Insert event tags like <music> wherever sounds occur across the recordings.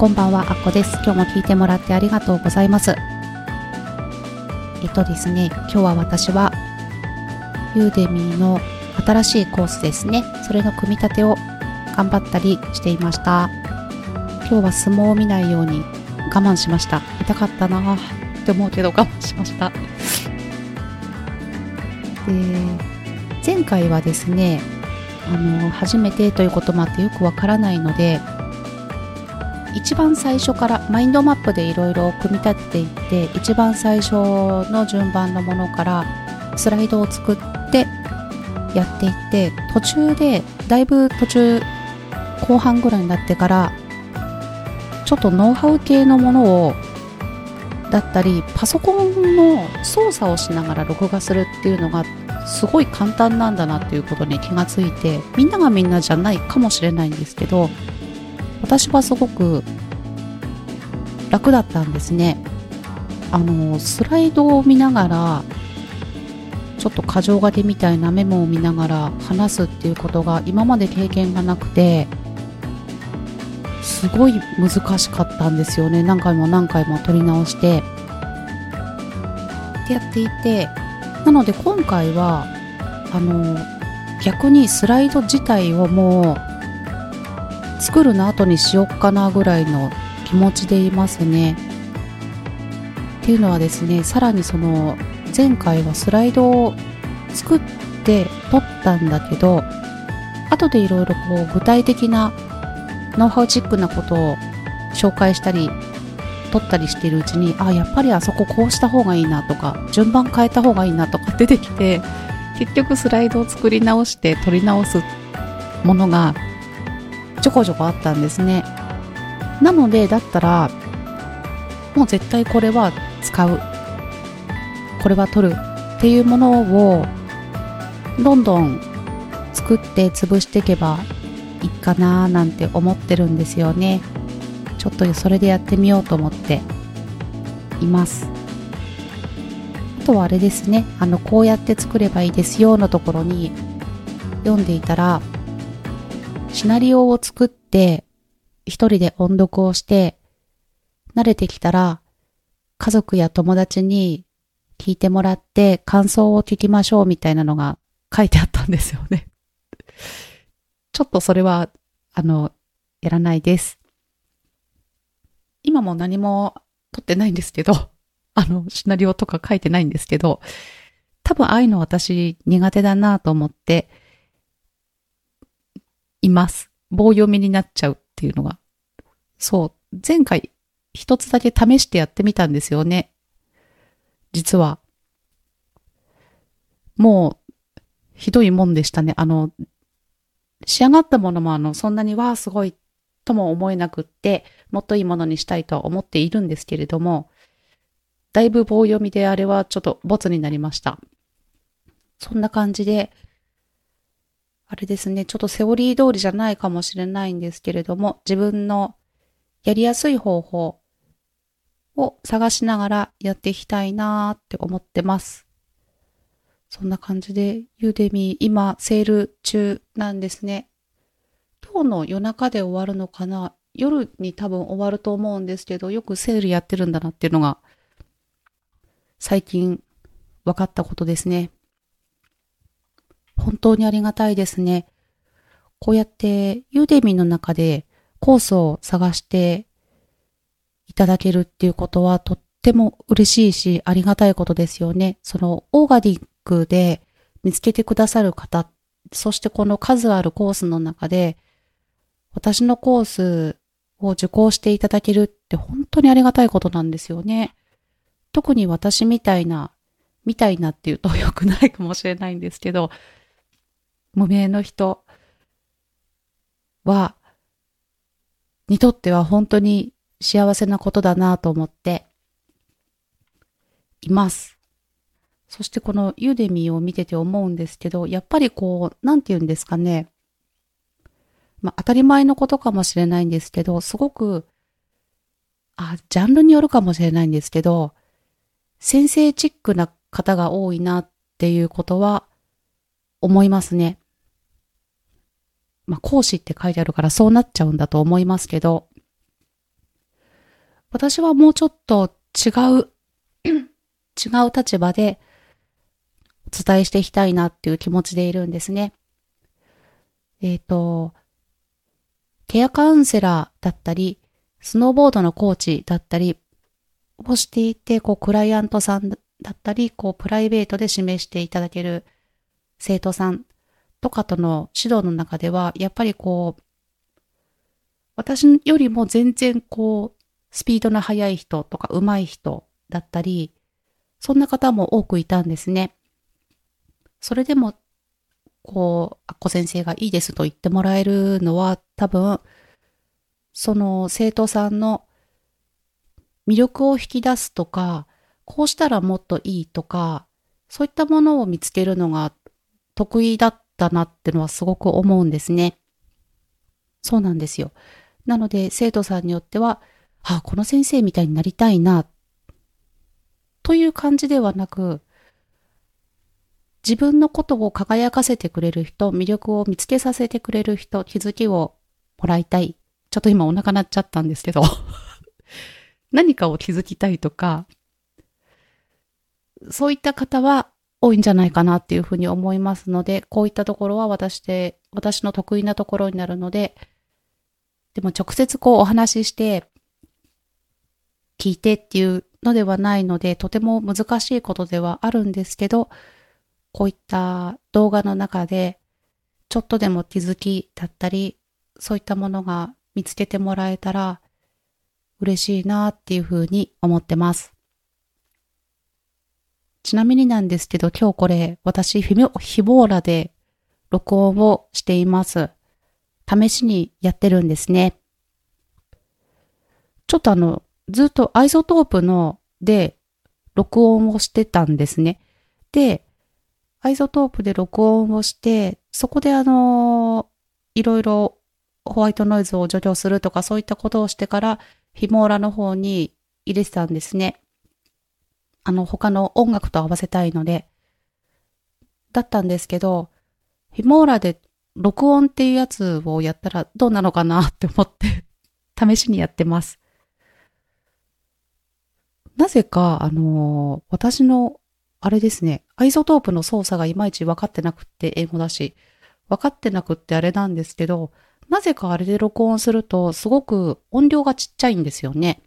こんばんは、あっこです。今日も聞いてもらってありがとうございます。えっとですね、今日は私は、ユーデミーの新しいコースですね。それの組み立てを頑張ったりしていました。今日は相撲を見ないように我慢しました。痛かったなぁって思うけど我慢しました。で、前回はですね、あの、初めてということもあってよくわからないので、一番最初からマインドマップでいろいろ組み立てていって一番最初の順番のものからスライドを作ってやっていって途中でだいぶ途中後半ぐらいになってからちょっとノウハウ系のものをだったりパソコンの操作をしながら録画するっていうのがすごい簡単なんだなっていうことに気がついてみんながみんなじゃないかもしれないんですけど私はすごく楽だったんですね。あの、スライドを見ながら、ちょっと過剰書きみたいなメモを見ながら話すっていうことが今まで経験がなくて、すごい難しかったんですよね。何回も何回も撮り直して。ってやっていて、なので今回は、あの、逆にスライド自体をもう作るの後にしよっかなぐらいの気持ちでいますね。っていうのはですね、さらにその前回はスライドを作って撮ったんだけど、後でいろいろこう具体的なノウハウチックなことを紹介したり、撮ったりしているうちに、あ、やっぱりあそここうした方がいいなとか、順番変えた方がいいなとか出てきて、結局スライドを作り直して撮り直すものがちょこちょこあったんですね。なので、だったら、もう絶対これは使う。これは取るっていうものを、どんどん作って潰していけばいいかななんて思ってるんですよね。ちょっとそれでやってみようと思っています。あとはあれですね。あの、こうやって作ればいいですよのところに読んでいたら、シナリオを作って、一人で音読をして、慣れてきたら、家族や友達に聞いてもらって感想を聞きましょうみたいなのが書いてあったんですよね。<laughs> ちょっとそれは、あの、やらないです。今も何も撮ってないんですけど、<laughs> あの、シナリオとか書いてないんですけど、多分ああいうの私苦手だなと思って、います。棒読みになっちゃうっていうのが。そう。前回一つだけ試してやってみたんですよね。実は。もう、ひどいもんでしたね。あの、仕上がったものもあの、そんなにわあすごいとも思えなくって、もっといいものにしたいとは思っているんですけれども、だいぶ棒読みであれはちょっとボツになりました。そんな感じで、あれですね、ちょっとセオリー通りじゃないかもしれないんですけれども、自分のやりやすい方法を探しながらやっていきたいなーって思ってます。そんな感じで、ユーデミー今セール中なんですね。今日の夜中で終わるのかな夜に多分終わると思うんですけど、よくセールやってるんだなっていうのが、最近分かったことですね。本当にありがたいですね。こうやってユーデミの中でコースを探していただけるっていうことはとっても嬉しいしありがたいことですよね。そのオーガニックで見つけてくださる方、そしてこの数あるコースの中で私のコースを受講していただけるって本当にありがたいことなんですよね。特に私みたいな、みたいなっていうと良くないかもしれないんですけど、無名の人は、にとっては本当に幸せなことだなと思っています。そしてこのユーデミーを見てて思うんですけど、やっぱりこう、なんて言うんですかね。まあ当たり前のことかもしれないんですけど、すごく、あ、ジャンルによるかもしれないんですけど、先生チックな方が多いなっていうことは思いますね。まあ、講師って書いてあるからそうなっちゃうんだと思いますけど、私はもうちょっと違う <clears throat> 違う立場でお伝えしていきたいなっていう気持ちでいるんですね。えっ、ー、と、ケアカウンセラーだったり、スノーボードのコーチだったりをしていて、こう、クライアントさんだったり、こう、プライベートで示していただける生徒さんとかとの指導の中では、やっぱりこう、私よりも全然こう、スピードの速い人とか上手い人だったり、そんな方も多くいたんですね。それでもこう、アッコ先生がいいですと言ってもらえるのは多分、その生徒さんの魅力を引き出すとか、こうしたらもっといいとか、そういったものを見つけるのが得意だったなってのはすごく思うんですね。そうなんですよ。なので生徒さんによっては、ああ、この先生みたいになりたいな、という感じではなく、自分のことを輝かせてくれる人、魅力を見つけさせてくれる人、気づきをもらいたい。ちょっと今お腹鳴っちゃったんですけど <laughs> 何かを気づきたいとか、そういった方は多いんじゃないかなっていうふうに思いますので、こういったところは私で、私の得意なところになるので、でも直接こうお話しして聞いてっていうのではないので、とても難しいことではあるんですけど、こういった動画の中で、ちょっとでも気づきだったり、そういったものが見つけてもらえたら嬉しいなっていうふうに思ってます。ちなみになんですけど、今日これ、私、ヒボーラで録音をしています。試しにやってるんですね。ちょっとあの、ずっと iZotope ので録音をしてたんですね。で、 iZotope で録音をして、そこであの、いろいろホワイトノイズを除去するとかそういったことをしてから、 Filmora の方に入れてたんですね。あの、他の音楽と合わせたいので。だったんですけど、 Filmora で録音っていうやつをやったらどうなのかなって思って試しにやってます。なぜか、あの私のあれですね、 iZotope の操作がいまいち分かってなくって英語だし、分かってなくってあれなんですけど、なぜかあれで録音するとすごく音量がちっちゃいんですよね。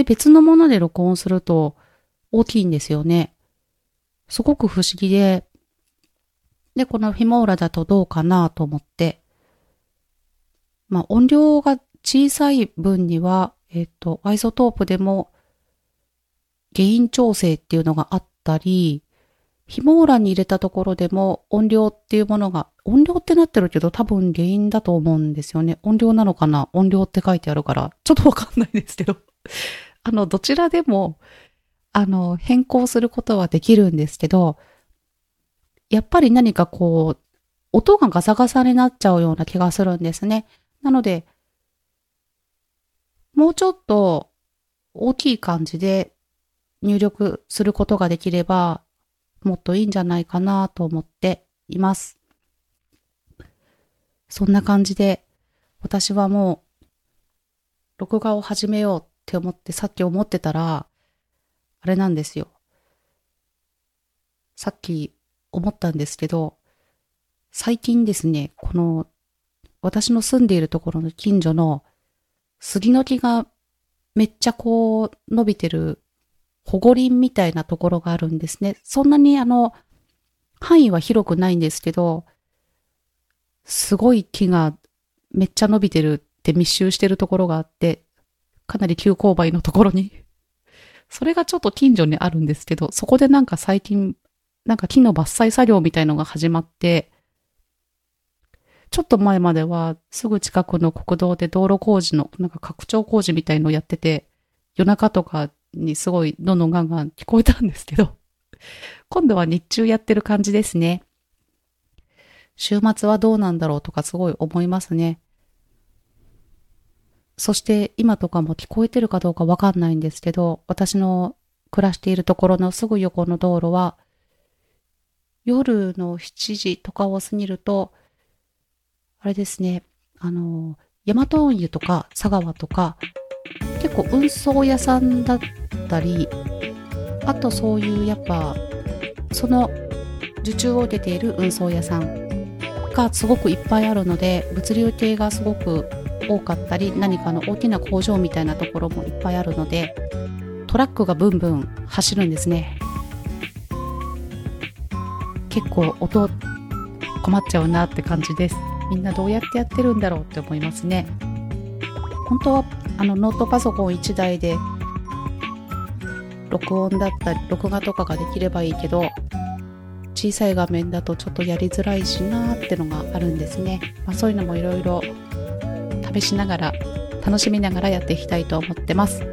で、別のもので録音すると大きいんですよね。すごく不思議で、で、この Filmora だとどうかなと思って、まあ音量が小さい分には、えっ、と、 iZotope でもゲイン調整っていうのがあったり、 Filmora に入れたところでも音量っていうものが、音量ってなってるけど多分ゲインだと思うんですよね。音量なのかな？音量って書いてあるから、ちょっとわかんないですけど。あの、どちらでも、あの、変更することはできるんですけど、やっぱり何かこう、音がガサガサになっちゃうような気がするんですね。なので、もうちょっと大きい感じで入力することができれば、もっといいんじゃないかなと思っています。そんな感じで、私はもう、録画を始めようって思ってさっき思ってたら、あれなんですよ。さっき思ったんですけど、最近ですね、この、私の住んでいるところの近所の杉の木がめっちゃこう伸びてる保護林みたいなところがあるんですね。そんなにあの、範囲は広くないんですけど、すごい木がめっちゃ伸びてるって密集してるところがあって、かなり急勾配のところに。<laughs> それがちょっと近所にあるんですけど、そこでなんか最近、なんか木の伐採作業みたいのが始まって、ちょっと前まではすぐ近くの国道で道路工事の、なんか拡張工事みたいのをやってて、夜中とかにすごいどんどんガンガン聞こえたんですけど、<laughs> 今度は日中やってる感じですね。週末はどうなんだろうとかすごい思いますね。そして今とかも聞こえてるかどうかわかんないんですけど、私の暮らしているところのすぐ横の道路は、夜の7時とかを過ぎると、あれですね、あの、ヤマト運輸とか佐川とか、結構運送屋さんだったりあとそういうやっぱその受注を受けている運送屋さんがすごくいっぱいあるので物流系がすごく多かったり何かの大きな工場みたいなところもいっぱいあるのでトラックがブンブン走るんですね。結構音困っちゃうなって感じです。みんなどうやってやってるんだろうって思いますね。本当はあのノートパソコン1台で録音だったり録画とかができればいいけど小さい画面だとちょっとやりづらいしなーってのがあるんですね、まあ、そういうのもいろいろ試しながら楽しみながらやっていきたいと思ってます。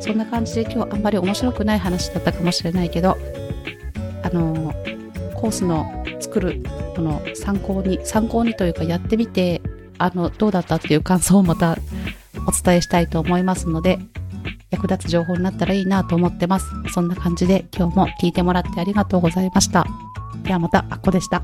そんな感じで今日あんまり面白くない話だったかもしれないけどあのコースの作るこの参考に参考にというかやってみてあのどうだったっていう感想をまたお伝えしたいと思いますので役立つ情報になったらいいなと思ってます。そんな感じで今日も聞いてもらってありがとうございました。ではまたあっこでした。